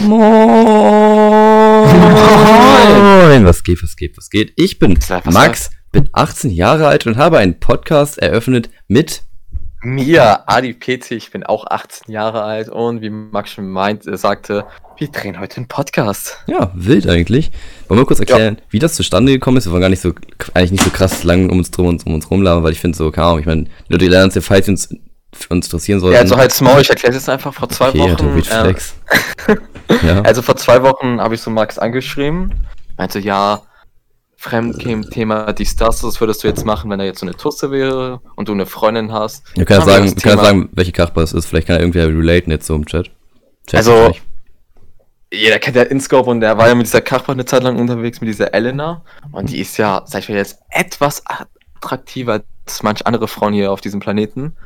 Moin! Was geht, was geht, was geht? Ich bin Was? Max, bin 18 Jahre alt und habe einen Podcast eröffnet mit. Mir, Adi PT, ich bin auch 18 Jahre alt und wie Max schon meint, sagte, wir drehen heute einen Podcast. Ja, wild eigentlich. Wollen wir kurz erklären, wie das zustande gekommen ist? Wir wollen gar nicht so, eigentlich nicht so krass lang um uns drum und um uns rumlabern, weil ich finde so, keine Ahnung, ich meine, die Leute lernen uns ja, falls sie uns, uns interessieren sollten. Ja, also halt's Maul, ich erkläre es jetzt einfach vor zwei okay, Wochen. Tobi ähm, ja. also vor zwei Wochen habe ich so Max angeschrieben, meinte, ja, Fremdgame-Thema, dies, das, das würdest du jetzt machen, wenn er jetzt so eine Tusse wäre und du eine Freundin hast. Wir können ja sagen, ja Thema- sagen, welche Kachbar es ist. Vielleicht kann ja irgendwer relaten jetzt so im Chat. Chat Also. Jeder kennt ja Inscope und der war ja mit dieser Kachbar eine Zeit lang unterwegs, mit dieser Elena. Und die ist ja, sag ich mal jetzt, etwas attraktiver als manch andere Frauen hier auf diesem Planeten.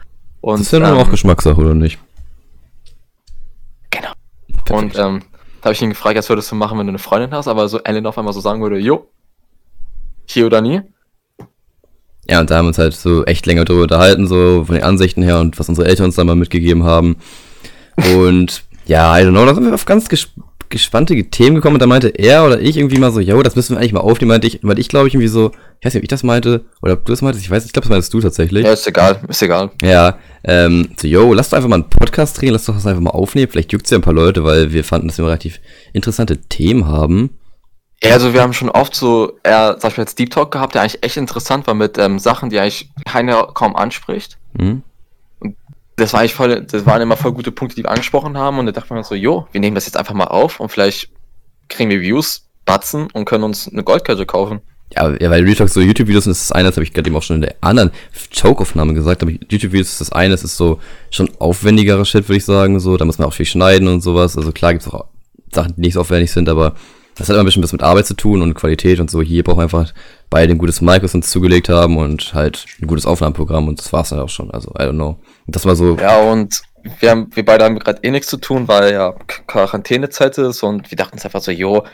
Und, das ist ja nur ähm, auch Geschmackssache, oder nicht? Genau. Perfekt. Und ähm, da habe ich ihn gefragt, was würdest du machen, wenn du eine Freundin hast, aber so Ellen auf einmal so sagen würde, jo, hier oder nie. Ja, und da haben wir uns halt so echt länger drüber unterhalten, so von den Ansichten her und was unsere Eltern uns da mal mitgegeben haben. Und ja, I don't know, da sind wir auf ganz ges gespannte Themen gekommen und da meinte er oder ich irgendwie mal so, yo, das müssen wir eigentlich mal aufnehmen, meinte ich, weil ich glaube ich irgendwie so, ich weiß nicht, ob ich das meinte oder ob du das meintest, ich weiß, ich glaube, das meintest du tatsächlich. Ja, ist egal, ist egal. Ja, ähm, so, yo, lass doch einfach mal einen Podcast drehen, lass doch das einfach mal aufnehmen, vielleicht juckt's ja ein paar Leute, weil wir fanden, dass wir relativ interessante Themen haben. Ja, also wir haben schon oft so, eher, sag ich mal jetzt Deep Talk gehabt, der eigentlich echt interessant war mit ähm, Sachen, die eigentlich keiner kaum anspricht. Hm? Das war eigentlich voll, das waren immer voll gute Punkte, die wir angesprochen haben. Und da dachte man so, jo, wir nehmen das jetzt einfach mal auf und vielleicht kriegen wir Views, Batzen und können uns eine Goldkette kaufen. Ja, ja, weil Real Talk so YouTube-Videos ist das eine, das habe ich gerade eben auch schon in der anderen Choke-Aufnahme gesagt, aber YouTube-Videos ist das eine, das ist so schon aufwendigerer Shit, würde ich sagen, so, da muss man auch viel schneiden und sowas, also klar gibt's auch Sachen, die nicht so aufwendig sind, aber das hat immer ein bisschen was mit Arbeit zu tun und Qualität und so, hier braucht man einfach beide ein gutes Mic, was uns zugelegt haben und halt ein gutes Aufnahmeprogramm und das war's dann auch schon, also, I don't know. Und das war so, Ja, und wir, haben, wir beide haben gerade eh nichts zu tun, weil ja Quarantänezeit ist und wir dachten uns einfach so, jo,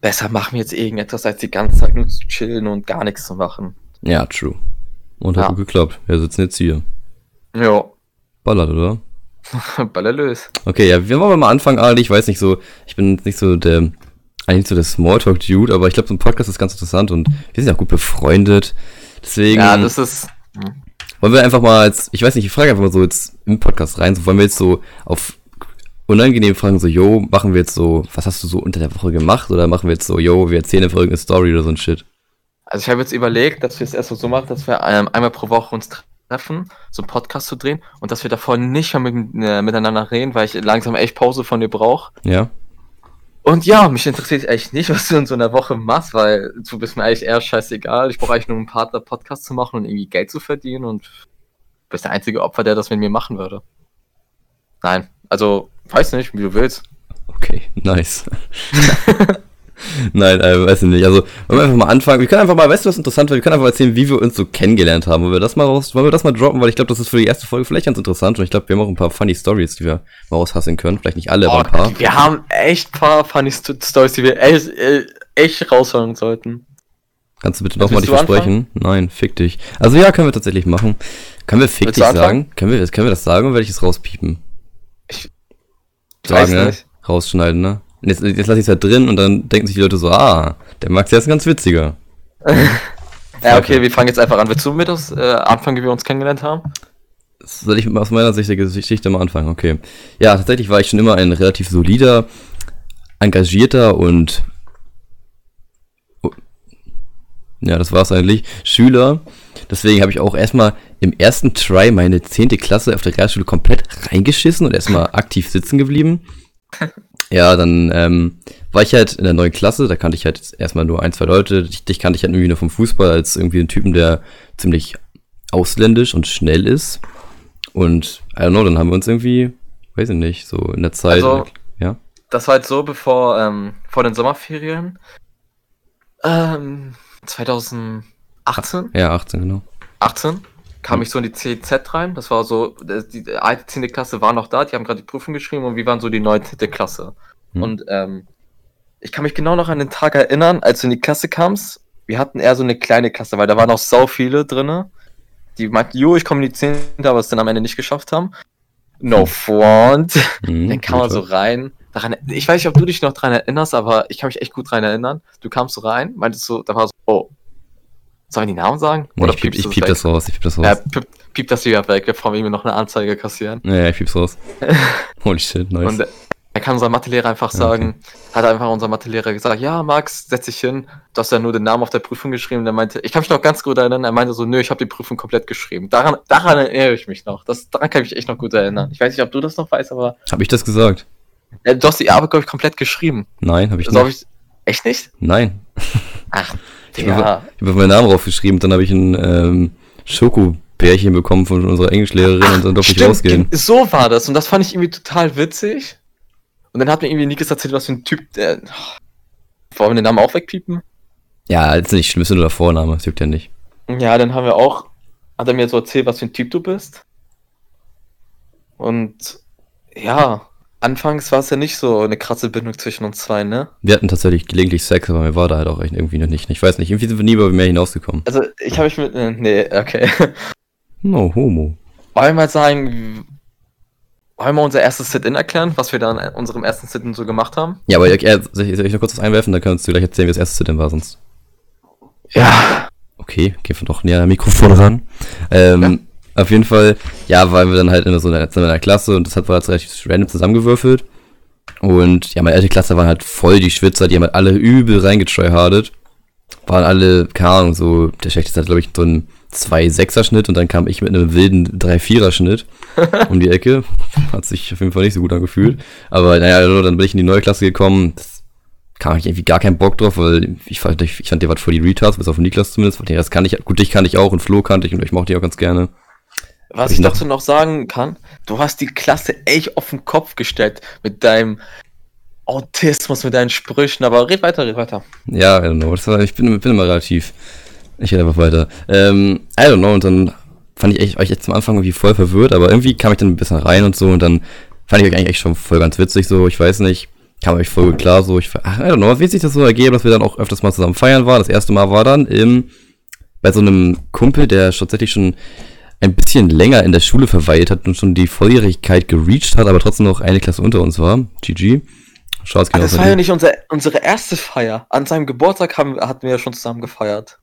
besser machen wir jetzt irgendetwas, als die ganze Zeit nur zu chillen und gar nichts zu machen. ja, true. Und hat Ja. gut geklappt. Wir sitzen jetzt hier. Jo, Ballert, oder? ballerlös. Okay, ja, wir wollen mal anfangen, Ali. Ich weiß nicht so, ich bin nicht so der, eigentlich so der Smalltalk-Dude, aber ich glaube, so ein Podcast ist ganz interessant und wir sind ja auch gut befreundet. Deswegen Ja, das ist. wollen wir einfach mal jetzt, ich weiß nicht, ich frage einfach mal so jetzt im Podcast rein, so wollen wir jetzt so auf unangenehm fragen, so, yo, machen wir jetzt so, was hast du so unter der Woche gemacht? Oder machen wir jetzt so, yo, wir erzählen einfach irgendeine Story oder so ein Shit? Also ich habe jetzt überlegt, dass wir es erstmal so machen, dass wir ähm, einmal pro Woche uns treffen, so einen Podcast zu drehen und dass wir davor nicht mehr mit, äh, miteinander reden, weil ich langsam echt Pause von dir brauche. Ja? Und ja, mich interessiert echt nicht, was du in so einer Woche machst, weil du bist mir eigentlich eher scheißegal. Ich brauche eigentlich nur einen Partner, Podcast zu machen und irgendwie Geld zu verdienen und du bist der einzige Opfer, der das mit mir machen würde. Nein, also, weiß nicht, wie du willst. Okay, nice. Nein, äh, weiß ich nicht. Also, wollen wir einfach mal anfangen. Wir können einfach mal, weißt du, was interessant wäre? Wir können einfach mal erzählen, wie wir uns so kennengelernt haben. Wollen wir das mal raus, wollen wir das mal droppen? Weil ich glaube, das ist für die erste Folge vielleicht ganz interessant. Und ich glaube, wir haben auch ein paar funny Stories, die wir mal raushasseln können. Vielleicht nicht alle, aber ein paar. wir haben echt ein paar funny St- Stories, die wir echt, echt rausholen sollten. Kannst du bitte nochmal dich versprechen? Nein, fick dich. Also ja, können wir tatsächlich machen. Können wir fick Willst dich sagen? Können wir, können wir das sagen oder werde ich es rauspiepen? Ich Sagen, weiß ne? nicht. Rausschneiden, ne? Und Jetzt, jetzt lasse ich es halt drin und dann denken sich die Leute so, ah, der Max, der ist ein ganz witziger. Ja, okay, wir fangen jetzt einfach an. Willst du mir das äh, anfangen, wie wir uns kennengelernt haben? Soll ich aus meiner Sicht der Geschichte mal anfangen? Okay. Ja, tatsächlich war ich schon immer ein relativ solider, engagierter und ja, das war's eigentlich, Schüler. Deswegen habe ich auch erstmal im ersten Try meine 10. Klasse auf der Realschule komplett reingeschissen und erstmal aktiv sitzen geblieben. Ja, dann ähm, war ich halt in der neuen Klasse, da kannte ich halt erstmal nur ein, zwei Leute. Dich, dich kannte ich halt irgendwie nur vom Fußball als irgendwie einen Typen, der ziemlich ausländisch und schnell ist. Und, I don't know, dann haben wir uns irgendwie, weiß ich nicht, so in der Zeit, Also- ja. Das war halt so, bevor, ähm, vor den Sommerferien. Ähm, 2018? Ja, 18, genau. 18 kam ich so in die CZ rein. Das war so, äh, die alte 10. Klasse war noch da, die haben gerade die Prüfung geschrieben und wir waren so die 19. Klasse. Hm. Und ähm, ich kann mich genau noch an den Tag erinnern, als du in die Klasse kamst. Wir hatten eher so eine kleine Klasse, weil da waren noch sau viele drinne. Die meinten, jo, ich komme in die 10., aber es dann am Ende nicht geschafft haben. No front. Mhm, Dann kam man so rein daran, ich weiß nicht, ob du dich noch dran erinnerst, aber ich kann mich echt gut dran erinnern. Du kamst so rein, meintest so, da war so, oh, sollen wir die Namen sagen? Nee, ich piep, ich piep das raus, ich piep das raus. Ja, piep, piep das wieder weg, bevor wir ihm noch eine Anzeige kassieren. Ja, ja, ich piep's raus. Holy shit, nice. Und er kann unser Mathelehrer einfach sagen, hat einfach unser Mathelehrer gesagt, ja, Max, setz dich hin. Du hast ja nur den Namen auf der Prüfung geschrieben. Und er meinte, ich kann mich noch ganz gut erinnern, er meinte so, nö, ich habe die Prüfung komplett geschrieben. Daran, daran erinnere ich mich noch. Das, daran kann ich mich echt noch gut erinnern. Ich weiß nicht, ob du das noch weißt, aber. Hab ich das gesagt? Ja, du hast die Arbeit, glaube ich, komplett geschrieben. Nein, habe ich Also hab nicht. ich, echt nicht? Nein. Ach, Ich ja. habe hab meinen Namen draufgeschrieben, dann habe ich ein ähm, Schokobärchen bekommen von unserer Englischlehrerin und dann durfte ich rausgehen. so war das. Und das fand ich irgendwie total witzig. Und dann hat mir irgendwie Nikes erzählt, was für ein Typ, der. Wollen wir den Namen auch wegpiepen? Ja, ist nicht schlimm, ist nur der Vorname, das juckt ja nicht. Ja, dann haben wir auch, hat er mir so erzählt, was für ein Typ du bist. Und ja, anfangs war es ja nicht so eine krasse Bindung zwischen uns zwei, ne? Wir hatten tatsächlich gelegentlich Sex, aber mir war da halt auch echt irgendwie noch nicht. Ich weiß nicht, irgendwie sind wir nie über mehr hinausgekommen. Also ich habe mich mit, äh, nee, okay. No, homo. Wollen wir mal sagen, wollen wir unser erstes Sit-In erklären, was wir dann in unserem ersten Sit-In so gemacht haben? Ja, aber äh, soll ich, soll ich noch kurz was einwerfen, dann kannst du gleich erzählen, wie das erste Sit-In war sonst. Ja. Okay, gehen wir doch näher am Mikrofon ran. Ähm, Auf jeden Fall, ja, waren wir dann halt in so einer, in einer Klasse und das hat war jetzt relativ random zusammengewürfelt. Und ja, meine alte Klasse waren halt voll die Schwitzer, die haben halt alle übel reingetryhardet. Waren alle, keine Ahnung, so, der schlechteste hat, glaube ich, so einen 2-6er-Schnitt und dann kam ich mit einem wilden 3-4er-Schnitt um die Ecke. Hat sich auf jeden Fall nicht so gut angefühlt. Aber naja, dann bin ich in die neue Klasse gekommen. Das kam ich irgendwie gar keinen Bock drauf, weil ich fand, ich, ich fand, der war voll die Retards, bis auf Niklas zumindest. Den Rest kann ich, gut, dich kannte ich auch und Flo kannte ich und ich mochte die auch ganz gerne. Was ich dazu noch sagen kann, du hast die Klasse echt auf den Kopf gestellt mit deinem Autismus, mit deinen Sprüchen, aber red weiter, red weiter. Ja, I don't know. Das war, ich bin, bin immer relativ. Ich rede einfach weiter. Ähm, I don't know. Und dann fand ich echt, euch jetzt zum Anfang irgendwie voll verwirrt, aber irgendwie kam ich dann ein bisschen rein und so und dann fand ich euch eigentlich echt schon voll ganz witzig so. Ich weiß nicht. Kam euch voll klar so. Ich, ach, I don't know. Wie sich das so ergeben, dass wir dann auch öfters mal zusammen feiern waren. Das erste Mal war dann im, bei so einem Kumpel, der tatsächlich schon ein bisschen länger in der Schule verweilt hat und schon die Volljährigkeit gereached hat, aber trotzdem noch eine Klasse unter uns war. GG. Schaut genau das war ja nicht unser, unsere erste Feier. An seinem Geburtstag haben, hatten wir ja schon zusammen gefeiert.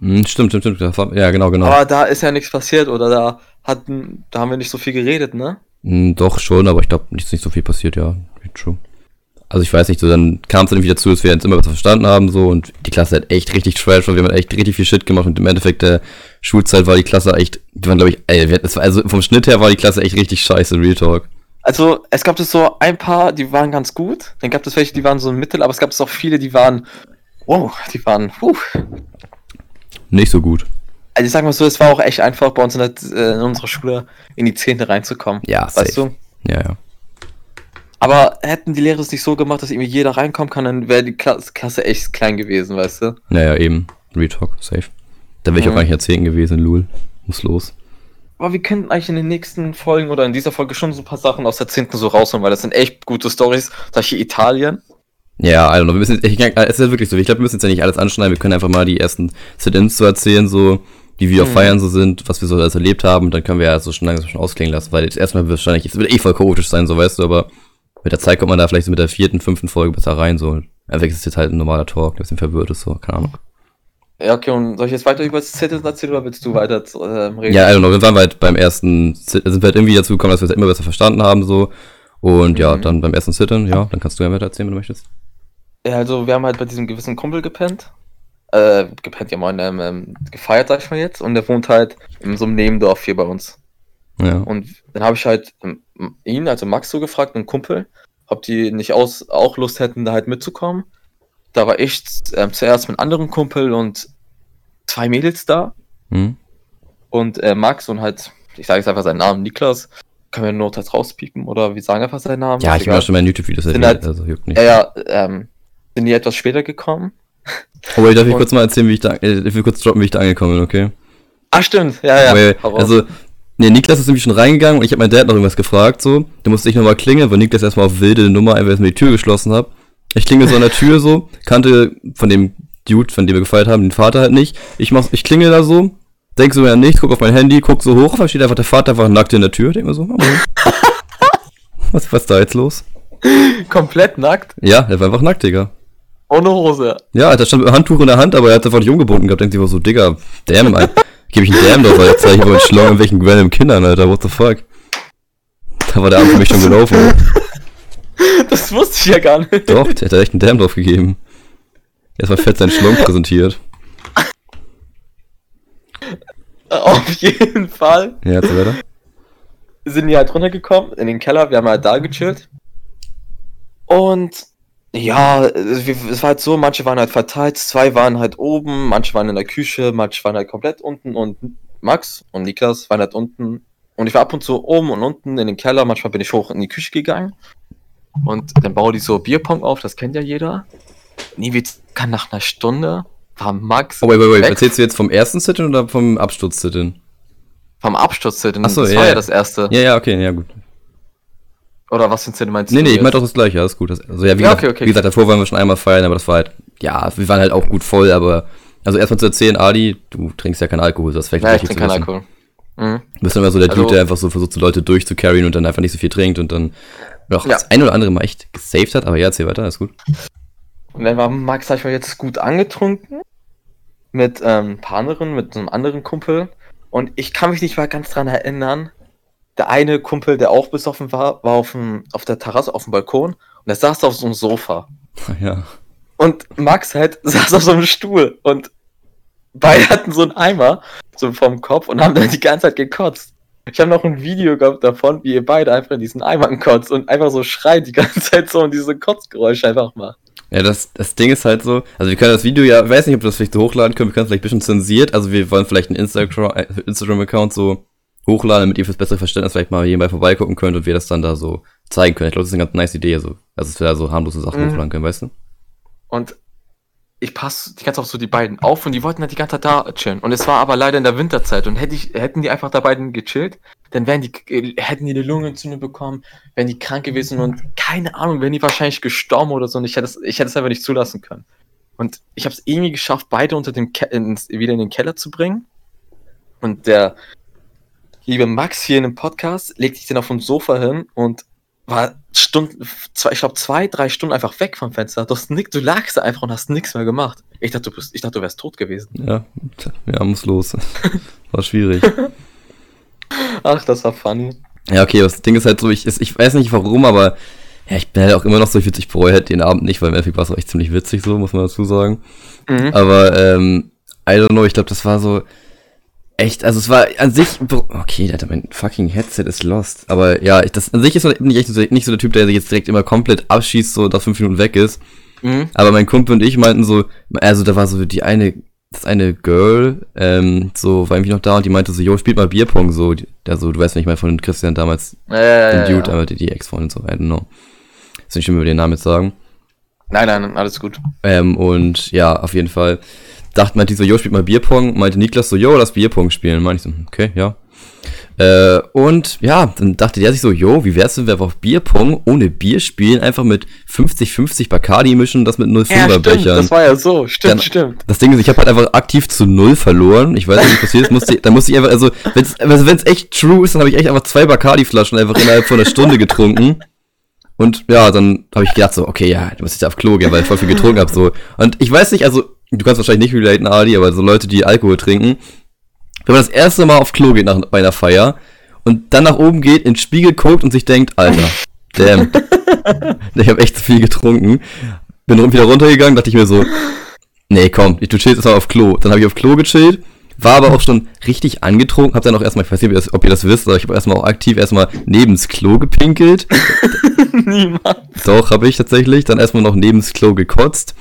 Hm, Stimmt, stimmt, stimmt. War, ja, genau, genau. Aber da ist ja nichts passiert oder da hatten, da haben wir nicht so viel geredet, ne? Hm, Doch schon, aber ich glaube, nicht, nicht so viel passiert, ja. True. Also ich weiß nicht, so dann kam es dann wieder dazu, dass wir jetzt immer was verstanden haben, so und die Klasse hat echt richtig trash und wir haben echt richtig viel Shit gemacht und im Endeffekt der Schulzeit war die Klasse echt, die waren glaube ich, ey, wir, das war, also vom Schnitt her war die Klasse echt richtig scheiße, Real Talk. Also, es gab es so ein paar, die waren ganz gut. Dann gab es welche, die waren so Mittel, aber es gab es auch viele, die waren, wow, die waren, puh. Nicht so gut. Also ich sag mal so, es war auch echt einfach bei uns in, der, äh, in unserer Schule in die Zehnte reinzukommen. Ja, weißt safe. du? Ja, ja. Aber hätten die Lehrer es nicht so gemacht, dass irgendwie jeder reinkommen kann, dann wäre die Klasse, echt klein gewesen, weißt du? Naja, eben. Real Talk, safe. Da wäre ich auch Mhm. gar nicht erzählen gewesen, Lul. Muss los. Aber wir könnten eigentlich in den nächsten Folgen oder in dieser Folge schon so ein paar Sachen aus der Zehnten so rausholen, weil das sind echt gute Stories. Solche Italien. Ja, I don't know. Wir müssen, ich, es ist ja wirklich so. Ich glaube, wir müssen jetzt ja nicht alles anschneiden. Wir können einfach mal die ersten Sit-ins so erzählen, so, wie wir auf Mhm. Feiern so sind, was wir so alles erlebt haben. Und dann können wir ja so schon langsam schon ausklingen lassen, weil jetzt erstmal wahrscheinlich, es wird eh voll chaotisch sein, so weißt du, aber mit der Zeit kommt man da vielleicht so mit der vierten, fünften Folge besser rein, so. Einfach ist jetzt halt ein normaler Talk, der ein bisschen verwirrt ist, so, keine Ahnung. Ja, okay, und soll ich jetzt weiter über das Zettel erzählen oder willst du weiter ähm, reden? Ja, I don't know. Wir waren halt beim ersten, Sit sind wir halt irgendwie dazu gekommen, dass wir es immer besser verstanden haben, so. Und ja, Mhm. dann beim ersten Sit-in, ja, dann kannst du ja weiter erzählen, wenn du möchtest. Ja, also wir haben halt bei diesem gewissen Kumpel gepennt. Äh, gepennt, ja mal, ähm, ähm, gefeiert, sag ich mal jetzt. Und der wohnt halt in so einem Nebendorf hier bei uns. Ja. Und dann habe ich halt ähm, ihn, also Max, so gefragt, einen Kumpel, ob die nicht aus, auch Lust hätten, da halt mitzukommen. Da war ich ähm, zuerst mit einem anderen Kumpel und zwei Mädels da. Hm? Und äh, Max und halt, ich sage jetzt einfach seinen Namen, Niklas. Können wir Notfalls rauspiepen oder wir sagen einfach seinen Namen. Ja, ich auch schon mal in YouTube-Videos erwähnt, halt- also juckt nicht. Ja, ja, ähm, sind die etwas später gekommen? Aber ich darf ich kurz mal erzählen, wie ich da, äh, ich will kurz droppen, wie ich da angekommen bin, okay? Ah, stimmt, ja, ja. Also, nee, Niklas ist nämlich schon reingegangen und ich habe meinen Dad noch irgendwas gefragt, so. Da musste ich nochmal klingeln, weil Niklas erstmal auf wilde Nummer einfach erstmal die Tür geschlossen hat. Ich klingel so an der Tür so, kannte von dem Dude, von dem wir gefeiert haben, den Vater halt nicht. Ich mach, ich klingel da so, denk so ja nicht, guck auf mein Handy, guck so hoch, da steht einfach der Vater einfach nackt in der Tür, denk mir so, oh, was, was ist da jetzt los? Komplett nackt, Ja, er war einfach nackt, Digga. ohne Hose. Ja, Alter, stand mit Handtuch in der Hand, aber er hat einfach nicht umgebunden gehabt. Denkt sich so, Digga, damn, Alter. Gebe ich einen Damn drauf, jetzt zeige ich aber einen Schlong irgendwelchen random Kindern, Alter, what the fuck. Da war der Abend für mich schon gelaufen. Das wusste ich ja gar nicht. Doch, der hat echt einen Damn drauf gegeben. Erstmal fett seinen Schlong präsentiert. Auf jeden Fall Ja, jetzt weiter. sind die halt runtergekommen in den Keller. Wir haben halt da gechillt. Und ja, es war halt so, manche waren halt verteilt, zwei waren halt oben, manche waren in der Küche, manche waren halt komplett unten und Max und Niklas waren halt unten. Und ich war ab und zu oben und unten in den Keller, manchmal bin ich hoch in die Küche gegangen. Und dann baue die so Bierpong auf, das kennt ja jeder. Wie kann nach einer Stunde war Max Oh, wait, wait, wait. weg Erzählst du jetzt vom ersten Sit-In oder vom Absturz-Sit-In? vom Absturz. Denn Ach so, das ja, war ja ja. das erste. Ja, ja, okay, ja, gut. Oder was für ein Szene meinst Nee, du? nee, ich jetzt? meinte auch das gleiche, alles gut. Also ja, wie, Ja, gesagt, okay, okay. wie gesagt, davor waren wir schon einmal feiern, aber das war halt, ja, wir waren halt auch gut voll, aber, also erstmal zu erzählen, Adi, du trinkst ja keinen Alkohol, das ist vielleicht Ja, ich trinke keinen. Alkohol. Mhm. Du bist immer so der Also- Dude, der einfach so versucht, so Leute durchzucarryen und dann einfach nicht so viel trinkt und dann noch Ja. das ein oder andere Mal echt gesaved hat, aber ja, erzähl weiter, ist gut. Und dann war Max, sag ich mal, jetzt gut angetrunken. Mit ähm, ein paar anderen, mit einem anderen Kumpel. Und ich kann mich nicht mal ganz dran erinnern. Der eine Kumpel, der auch besoffen war, war auf, dem, auf der Terrasse, auf dem Balkon. Und er saß auf so einem Sofa. Ja. Und Max halt saß auf so einem Stuhl. Und beide hatten so einen Eimer so vom Kopf und haben dann die ganze Zeit gekotzt. Ich habe noch ein Video gehabt davon, wie ihr beide einfach in diesen Eimer kotzt und einfach so schreit die ganze Zeit so und diese Kotzgeräusche einfach macht. Ja, das, das Ding ist halt so, also wir können das Video ja, ich weiß nicht, ob wir das vielleicht so hochladen können, wir können es vielleicht ein bisschen zensiert, also wir wollen vielleicht einen Instagram, äh, Instagram-Account so hochladen, damit ihr fürs bessere Verständnis vielleicht mal hierbei vorbeigucken könnt und wir das dann da so zeigen können. Ich glaube, das ist eine ganz nice Idee, also, also dass wir da so harmlose Sachen Mhm. hochladen können, weißt du? Und ich passe die ganze Zeit auf so die beiden auf und die wollten halt die ganze Zeit da chillen. Und es war aber leider in der Winterzeit. Und hätte ich, hätten die einfach da beiden gechillt, dann wären die, äh, hätten die eine Lungenentzündung bekommen, wären die krank gewesen und keine Ahnung, wären die wahrscheinlich gestorben oder so. Und ich hätte es, ich hätte einfach nicht zulassen können. Und ich habe es irgendwie geschafft, beide unter dem Ke ins, wieder in den Keller zu bringen. Und der liebe Max hier in dem Podcast legt sich dann auf dem Sofa hin und war Stunden, zwei, ich glaube zwei, drei Stunden einfach weg vom Fenster. Du, hast nix, du lagst da einfach und hast nichts mehr gemacht. Ich dachte, du bist, ich dachte, du wärst tot gewesen. Ja, ja, muss los. War schwierig. Ach, das war funny. Ja, okay, das Ding ist halt so, ich, ich weiß nicht warum, aber ja, ich bin halt auch immer noch so, ich, ich bereue halt den Abend nicht, weil im Endeffekt war es auch echt ziemlich witzig so, muss man dazu sagen. Mhm. Aber, ähm, I don't know, ich glaube, das war so echt, also es war an sich, okay, Alter, mein fucking Headset ist lost. Aber ja, ich, das an sich ist so- ich echt so, nicht so der Typ, der sich jetzt direkt immer komplett abschießt, so nach fünf Minuten weg ist. Mhm. Aber mein Kumpel und ich meinten so, also da war so die eine, das eine Girl, ähm, so war irgendwie noch da und die meinte so, jo, spielt mal Bierpong, so, die- also du weißt nicht mal von Christian damals, ja, den Dude, ja. aber die, die Ex-Freundin so, I don't know. Ist nicht schlimm, wenn wir den Namen jetzt sagen. Nein, nein, alles gut. Ähm, und ja, auf jeden Fall dachte meinte die so, jo, spielt mal Bierpong. Meinte Niklas so, jo, lass Bierpong spielen. Meinte ich so, okay, ja. Äh, und ja, dann dachte der sich so, jo, wie wär's, wenn wir einfach Bierpong ohne Bier spielen, einfach mit 50-50 Bacardi mischen und das mit 05er Ja, Bechern. das war ja so. Stimmt, Dann- stimmt. Das Ding ist, ich habe halt einfach aktiv zu null verloren. Ich weiß nicht, was passiert ist. Musste, da musste ich einfach, also, wenn's, also wenn's echt true ist, dann habe ich echt einfach zwei Bacardi-Flaschen einfach innerhalb von einer Stunde getrunken. Und ja, dann habe ich gedacht so, okay, ja, du musst jetzt auf Klo gehen, weil ich voll viel getrunken habe. So. Und ich weiß nicht, also, du kannst wahrscheinlich nicht relaten, Ali, aber so Leute, die Alkohol trinken, wenn man das erste Mal auf Klo geht nach, bei einer Feier und dann nach oben geht, in den Spiegel guckt und sich denkt, Alter, damn, ich habe echt zu viel getrunken. Bin wieder runtergegangen, dachte ich mir so, nee, komm, du chillst erstmal auf Klo. Dann habe ich auf Klo gechillt, war aber auch schon richtig angetrunken, hab dann auch erstmal, ich weiß nicht, ob ihr das, ob ihr das wisst, aber ich habe erstmal auch aktiv erstmal neben's Klo gepinkelt. Niemand. Doch, habe ich tatsächlich. Dann erstmal noch neben's Klo gekotzt.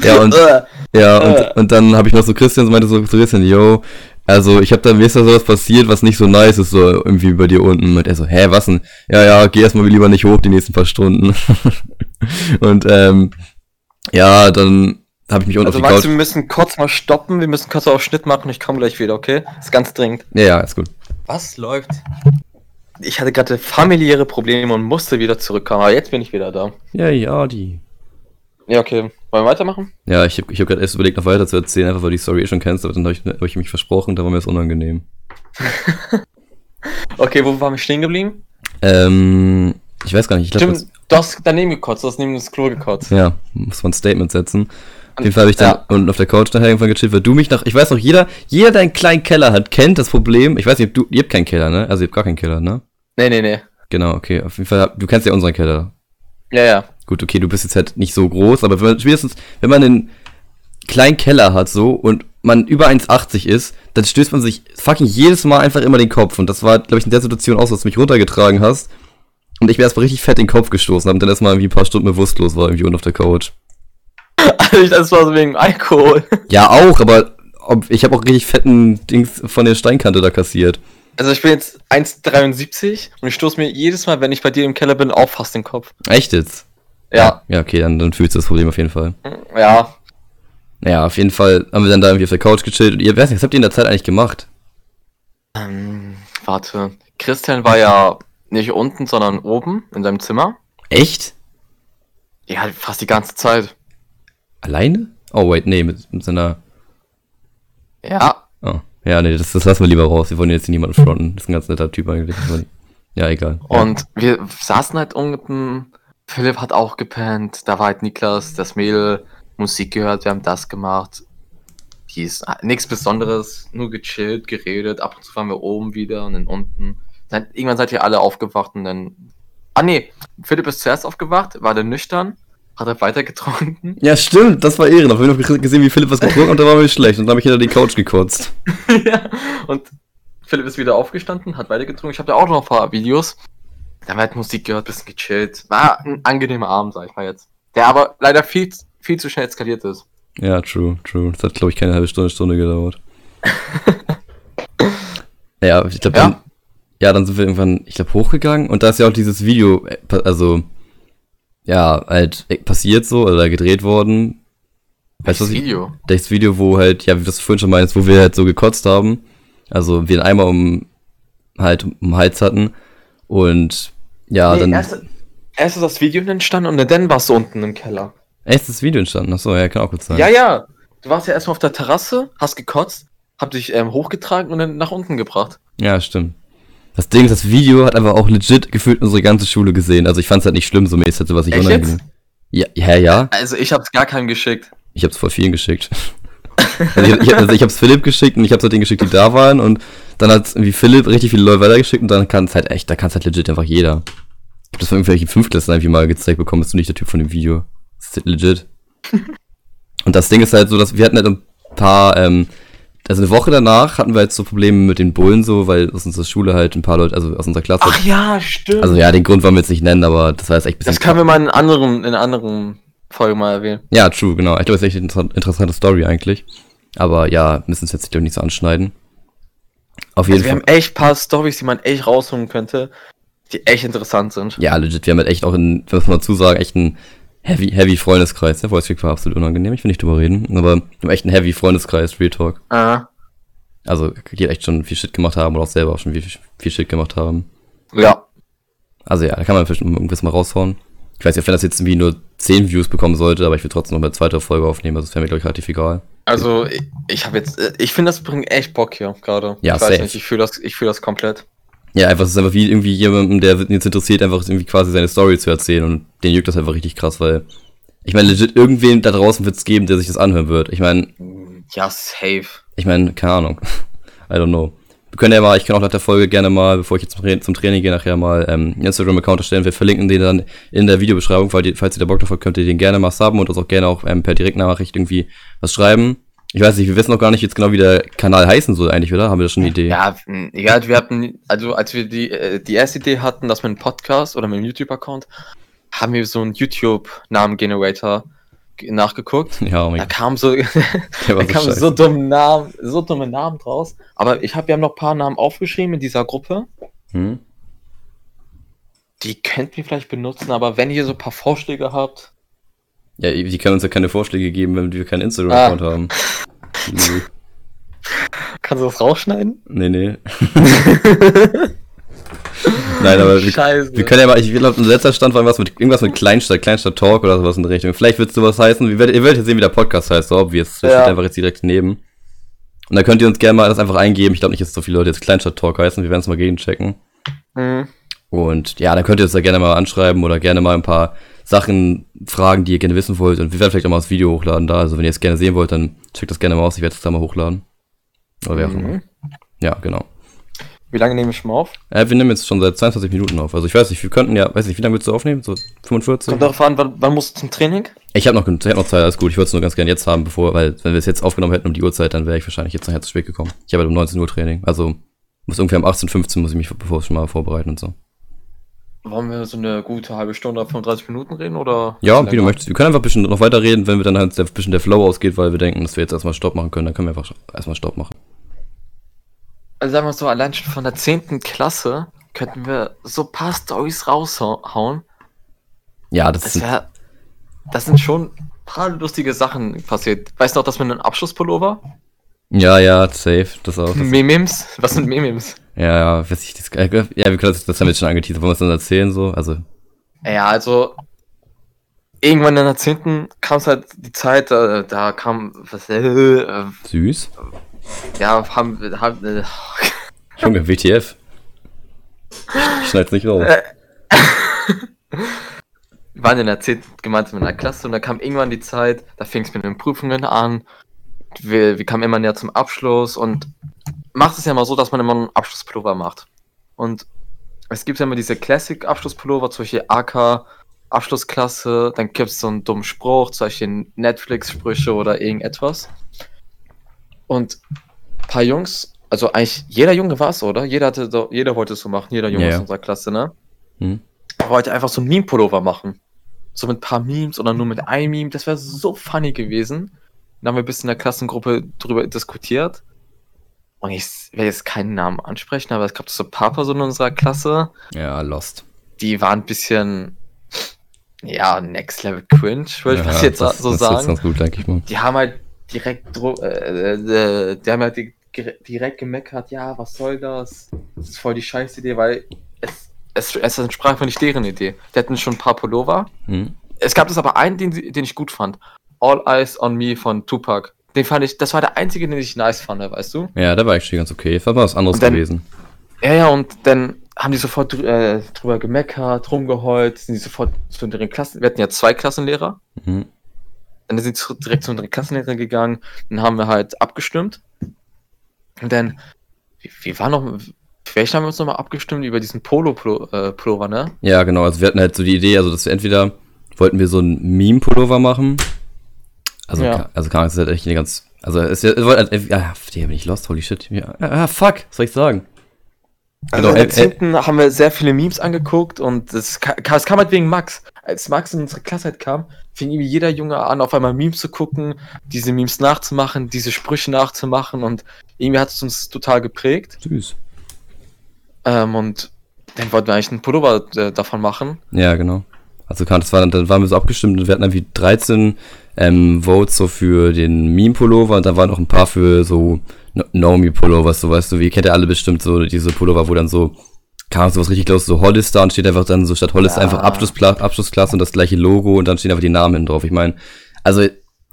Ja, und, Äh, ja, Äh. und, und dann habe ich noch so Christian, so meinte so, so Christian, yo, also ich habe da, mir ist da sowas passiert, was nicht so nice ist, so irgendwie bei dir unten. Und er so, hä, was denn? Ja, ja, geh erstmal lieber nicht hoch die nächsten paar Stunden. und ähm, ja, dann habe ich mich unten also auf die Max, Couch. wir müssen kurz mal stoppen. Wir müssen kurz auf Schnitt machen. Ich komme gleich wieder, okay? ist ganz dringend. Ja, ja, ist gut. Was läuft? Ich hatte gerade familiäre Probleme und musste wieder zurückkommen, aber jetzt bin ich wieder da. Ja, ja, die. Ja, okay. Wollen wir weitermachen? Ja, ich habe ich hab gerade erst überlegt, noch weiter zu erzählen, einfach weil die Story eh schon kennst, aber dann habe ich, hab ich mich versprochen, da war mir das unangenehm. Okay, wo waren wir stehen geblieben? Ähm, ich weiß gar nicht, ich glaube, Stimmt. Du hast daneben gekotzt, du hast neben das Klo gekotzt. Ja, muss man ein Statement setzen. Auf jeden Fall habe ich dann Ja. unten auf der Couch nachher irgendwann gechillt, weil du mich nach, ich weiß noch, jeder, jeder, der einen kleinen Keller hat, kennt das Problem. Ich weiß nicht, ob du, ihr habt keinen Keller, ne? Also ihr habt gar keinen Keller, ne? Nee, nee, nee. Genau, okay. Auf jeden Fall, du kennst ja unseren Keller. Ja, ja. Gut, okay, du bist jetzt halt nicht so groß, aber wenn man, spätestens, wenn man einen kleinen Keller hat so und man über 1,80 ist, dann stößt man sich fucking jedes Mal einfach immer den Kopf. Und das war, glaube ich, in der Situation auch so, dass du mich runtergetragen hast. Und ich mir erstmal richtig fett den Kopf gestoßen habe und dann erstmal irgendwie ein paar Stunden bewusstlos war, irgendwie unten auf der Couch. das war so wegen Alkohol. Ja, auch, aber ob, ich habe auch richtig fetten Dings von der Steinkante da kassiert. Also ich bin jetzt 1,73 und ich stoße mir jedes Mal, wenn ich bei dir im Keller bin, auch fast den Kopf. Echt jetzt? Ja, Ja, okay, dann, dann fühlst du das Problem auf jeden Fall. ja. Naja, auf jeden Fall haben wir dann da irgendwie auf der Couch gechillt und ihr, weiß nicht, was habt ihr in der Zeit eigentlich gemacht? Ähm, warte. Christian war ja nicht unten, sondern oben in seinem Zimmer. Echt? Ja, fast die ganze Zeit. Alleine? Oh, wait, nee, mit, mit seiner. Ja. Oh. Ja, nee, das, das lassen wir lieber raus. Wir wollen jetzt hier niemanden fronten. Das ist ein ganz netter Typ eigentlich. Ja, egal. Und wir saßen halt unten. Philipp hat auch gepennt. Da war halt Niklas, das Mädel, Musik gehört, wir haben das gemacht. Dies, nichts Besonderes, nur gechillt, geredet. Ab und zu waren wir oben wieder und dann unten. Dann, irgendwann seid ihr alle aufgewacht und dann. Ah nee, Philipp ist zuerst aufgewacht, war dann nüchtern, hat er weiter getrunken. Ja, stimmt, das war ehrenhaft. Wir haben noch gesehen, wie Philipp was getrunken hat und da war mir schlecht. Und dann habe ich hinter die Couch gekotzt. ja. Und Philipp ist wieder aufgestanden, hat weiter getrunken. Ich habe da auch noch ein paar Videos. Da wir halt Musik gehört, bisschen gechillt. War ein angenehmer Abend, sag ich mal jetzt. Der aber leider viel, viel zu schnell eskaliert ist. Ja, true, true. Das hat, glaube ich, keine halbe Stunde, Stunde gedauert. ja, ich glaube, dann, Ja. ja, dann sind wir irgendwann, ich glaube, hochgegangen und da ist ja auch dieses Video, äh, also, ja, halt äh, passiert so oder gedreht worden. Weißt du, was ich, Video. das Video, wo halt, ja, wie du das vorhin schon meinst, wo wir halt so gekotzt haben. Also, wir einen Eimer um, halt, um den Hals hatten und, ja, Nee, dann, erst, erst ist das Video entstanden und dann warst du unten im Keller. echt das Video entstanden. Achso, ja, kann auch gut sein. Ja, ja. Du warst ja erstmal auf der Terrasse, hast gekotzt, hab dich ähm, hochgetragen und dann nach unten gebracht. Ja, stimmt. Das Ding ist, das Video hat aber auch legit gefühlt unsere ganze Schule gesehen. Also ich fand's halt nicht schlimm, so mäßig, so was ich Echt unangenehm. Ja, ja, ja. Also ich hab's gar keinem geschickt. Ich hab's vor vielen geschickt. Also ich, ich, also ich hab's Philipp geschickt und ich hab's halt denen geschickt, die da waren und dann hat irgendwie Philipp richtig viele Leute weitergeschickt und dann kann's halt echt, da kann's halt legit einfach jeder. Ich hab das von irgendwelchen Fünftklässlern irgendwie mal gezeigt bekommen, bist du nicht der Typ von dem Video. Das ist legit. und das Ding ist halt so, dass wir hatten halt ein paar, ähm, also eine Woche danach hatten wir halt so Probleme mit den Bullen so, weil aus unserer Schule halt ein paar Leute, also aus unserer Klasse, Ach ja, stimmt. also ja, den Grund wollen wir jetzt nicht nennen, aber das war jetzt echt ein bisschen. das können wir mal in anderen, in anderen Folge mal erwähnen. ja, true, genau. Ich glaube, das ist echt eine inter- interessante Story eigentlich. Aber ja, müssen es jetzt nicht so anschneiden. Auf jeden Also wir Fall. haben echt paar Stories, die man echt rausholen könnte, die echt interessant sind. Ja, legit, wir haben halt echt auch in, muss man dazu sagen, echt einen heavy, heavy Freundeskreis. Der Voice Click war absolut unangenehm, ich will nicht drüber reden. Aber wir haben echt einen heavy Freundeskreis, Real Talk. Ah, Also, die echt schon viel Shit gemacht haben oder auch selber auch schon viel, viel Shit gemacht haben. ja. Also ja, da kann man vielleicht irgendwas mal raushauen. Ich weiß nicht, wenn das jetzt irgendwie nur 10 Views bekommen sollte, aber ich will trotzdem noch eine zweite Folge aufnehmen, also das wäre mir, glaube ich, relativ egal. Also ich, ich habe jetzt, äh, ich finde, das bringt echt Bock hier gerade. Ja, ich weiß safe. nicht, ich fühle das, ich fühle das komplett. Ja, einfach, es ist einfach wie irgendwie jemandem, der jetzt interessiert, einfach irgendwie quasi seine Story zu erzählen und den juckt das einfach richtig krass, weil ich meine, legit, irgendwen da draußen wird es geben, der sich das anhören wird. Ich meine, Ja, safe. ich meine, keine Ahnung. I don't know. Wir können ja mal, ich kann auch nach der Folge gerne mal, bevor ich jetzt zum, Tra- zum Training gehe, nachher mal ähm, Instagram-Account erstellen. Wir verlinken den dann in der Videobeschreibung, falls ihr, falls ihr da Bock drauf habt, könnt ihr den gerne mal subben und uns auch gerne auch ähm, per Direktnachricht irgendwie was schreiben. Ich weiß nicht, wir wissen noch gar nicht jetzt genau, wie der Kanal heißen soll eigentlich, oder? Haben wir da schon eine Idee? Ja, egal, wir hatten, also als wir die, äh, die erste Idee hatten, dass wir einen Podcast oder mit einem YouTube-Account, haben wir so einen YouTube-Namen-Generator ge- nachgeguckt. Ja, oh mein Da Gott, kam so, da war so kamen so dumme Namen, so dumme Namen draus. Aber ich habe, wir haben noch ein paar Namen aufgeschrieben in dieser Gruppe. Hm? Die könnt ihr vielleicht benutzen, aber wenn ihr so ein paar Vorschläge habt, Ja, die können uns ja keine Vorschläge geben, wenn wir keinen Instagram-Account haben. Nö. kannst du das rausschneiden? Nee, nee. Nein, aber wir, wir können ja mal, ich glaube, unser letzter Stand war irgendwas mit, irgendwas mit Kleinstadt, Kleinstadt Talk oder sowas in der Richtung. Vielleicht wird sowas heißen, ihr werdet, ihr werdet jetzt sehen, wie der Podcast heißt, so obvious. Das Ja. steht einfach jetzt direkt neben. Und dann könnt ihr uns gerne mal das einfach eingeben. Ich glaube nicht, dass so viele Leute jetzt Kleinstadt Talk heißen. Wir werden es mal gegenchecken. Mhm. Und ja, dann könnt ihr uns da gerne mal anschreiben oder gerne mal ein paar Sachen fragen, die ihr gerne wissen wollt. Und wir werden vielleicht auch mal das Video hochladen da. Also wenn ihr es gerne sehen wollt, dann checkt das gerne mal aus. Ich werde es da mal hochladen. Oder wer auch immer. Mhm. Ja, genau. Wie lange nehme ich schon mal auf? Äh, wir nehmen jetzt schon seit 22 Minuten auf. Also ich weiß nicht, wir könnten ja, weiß nicht, wie lange willst du aufnehmen? So 45? Kommt darauf an, wann, wann musst du zum Training? Ich habe noch, ich hab noch Zeit, alles gut. Ich würde es nur ganz gerne jetzt haben, bevor, weil wenn wir es jetzt aufgenommen hätten um die Uhrzeit, dann wäre ich wahrscheinlich jetzt nachher zu spät gekommen. Ich habe halt um 19 Uhr Training. Also muss ungefähr um 18, 15 muss ich mich bevor schon mal vorbereiten und so. Wollen wir so eine gute halbe Stunde, 35 Minuten reden oder? Ja, wie du möchtest. Wir können einfach ein bisschen noch weiter reden, wenn wir dann halt ein bisschen der Flow ausgeht, weil wir denken, dass wir jetzt erstmal Stopp machen können, dann können wir einfach erstmal Stopp machen. Also sagen wir so, allein schon von der 10. Klasse könnten wir so ein paar Stories raushauen. Ja, das, Das sind, wär, das sind schon ein paar lustige Sachen passiert. Weißt du noch, dass wir einen Abschlusspullover? ja, ja, safe, das auch. Das, Memims? Was sind Memims? ja, ja, weiß ich, das, äh, ja, wir können das, das haben wir jetzt schon angeteasert. Wollen wir es dann erzählen so? Also, Ja, also irgendwann in der 10. kam es halt die Zeit, da, da kam was, äh, äh, süß. Ja, haben, haben äh, Junge, WTF. Schneid's nicht raus. wir waren in der 10. gemeinsam in der Klasse und da kam irgendwann die Zeit, da fing es mit den Prüfungen an. Wir, wir kamen immer näher zum Abschluss und macht es ja mal so, dass man immer einen Abschlusspullover macht. Und es gibt ja immer diese Classic-Abschlusspullover, zum Beispiel AK, Abschlussklasse, dann gibt es so einen dummen Spruch, zum Beispiel Netflix-Sprüche oder irgendetwas. Und ein paar Jungs, also eigentlich jeder Junge war es, oder? Jeder, hatte so, jeder wollte es so machen, jeder Junge Ja, aus unserer Klasse, ne? Hm? wollte einfach so ein Meme-Pullover machen. So mit ein paar Memes oder nur mit einem Meme. Das wäre so funny gewesen. Dann haben wir ein bisschen in der Klassengruppe drüber diskutiert. Und ich werde jetzt keinen Namen ansprechen, aber es gab so ein paar Personen in unserer Klasse, Ja, lost. die waren ein bisschen, ja, next level cringe, würde ich ja, das jetzt das, so das sagen. Ist ganz gut, denke ich mal. Die haben halt direkt, dro- äh, äh, die haben halt direkt gemeckert, ja, was soll das? Das ist voll die scheiß Idee, weil es, es, es entsprach einfach nicht deren Idee. Die hatten schon ein paar Pullover. Hm? Es gab das aber einen, den, den ich gut fand. All Eyes on Me von Tupac. Den fand ich, das war der einzige, den ich nice fand, weißt du? Ja, der war actually ganz okay. Das war was anderes dann- gewesen. Ja, ja, und dann haben die sofort äh, drüber gemeckert, rumgeheult, sind die sofort zu unseren Klassen. Wir hatten ja zwei Klassenlehrer. Mhm. Dann sind sie direkt zu unseren Klassenlehrern gegangen. Dann haben wir halt abgestimmt. Und dann, wie, wie war noch, vielleicht haben wir uns nochmal abgestimmt über diesen Polo-Pullover, ne? Ja, genau. Also wir hatten halt so die Idee, also dass wir entweder wollten wir so ein Meme-Pullover machen. Also, Ja. also kann es halt echt eine ganz. Also es, es wollte halt, ja, der bin ich lost, holy shit. Ja, ah, fuck, was soll ich sagen? Also Genau, äh, äh, 10. haben wir sehr viele Memes angeguckt und es kam, es kam halt wegen Max. Als Max in unsere Klasse halt kam, fing irgendwie jeder Junge an, auf einmal Memes zu gucken, diese Memes nachzumachen, diese Sprüche nachzumachen und irgendwie hat es uns total geprägt. Süß. Ähm, und dann wollten wir eigentlich einen Pullover äh, davon machen. Ja, genau. Also kann, das war, dann waren wir so abgestimmt und wir hatten irgendwie 13 ähm, Votes so für den Meme-Pullover und da waren noch ein paar für so No- No-Me-Pullover, so weißt du, wie kennt ihr alle bestimmt so diese Pullover, wo dann so kam sowas richtig los, so Hollister und steht einfach dann so statt Hollister Ja. einfach Abschlusspla Abschlussklasse und das gleiche Logo und dann stehen einfach die Namen hinten drauf. Ich meine, also,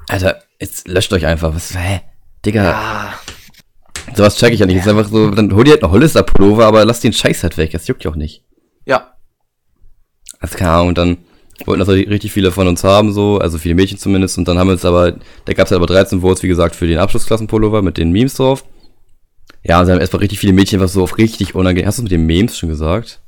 Alter, jetzt löscht euch einfach. Was, hä? Digga, Ja, sowas check ich ja nicht. Jetzt einfach so, dann hol dir halt einen Hollister-Pullover, aber lass den Scheiß halt weg. Das juckt ja auch nicht. ja. Also Ahnung, und dann wollten das richtig viele von uns haben, so, also viele Mädchen zumindest, und dann haben wir uns aber, da gab es halt aber 13 Votes, wie gesagt, für den Abschlussklassenpullover mit den Memes drauf. Ja, und dann haben erstmal richtig viele Mädchen was so auf richtig unangenehm. Hast du mit den Memes schon gesagt?